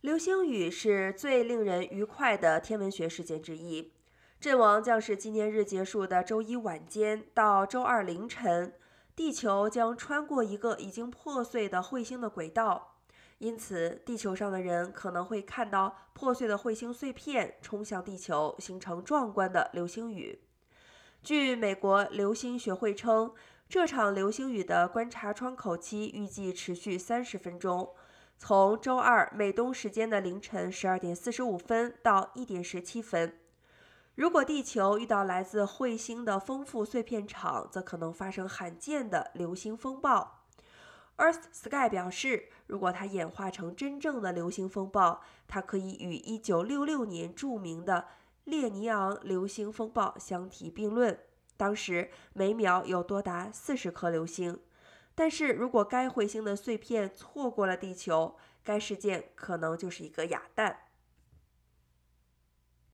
流星雨是最令人愉快的天文学事件之一。阵亡将是纪念日结束的周一晚间到周二凌晨，地球将穿过一个已经破碎的彗星的轨道，因此地球上的人可能会看到破碎的彗星碎片冲向地球，形成壮观的流星雨。据美国流星学会称，这场流星雨的观察窗口期预计持续三十分钟。从周二美东时间的凌晨十二点四十五分到一点十七分，如果地球遇到来自彗星的丰富碎片场，则可能发生罕见的流星风暴。Earth Sky 表示，如果它演化成真正的流星风暴，它可以与一九六六年著名的列尼昂流星风暴相提并论，当时每秒有多达四十颗流星。但是如果该彗星的碎片错过了地球，该事件可能就是一个哑弹。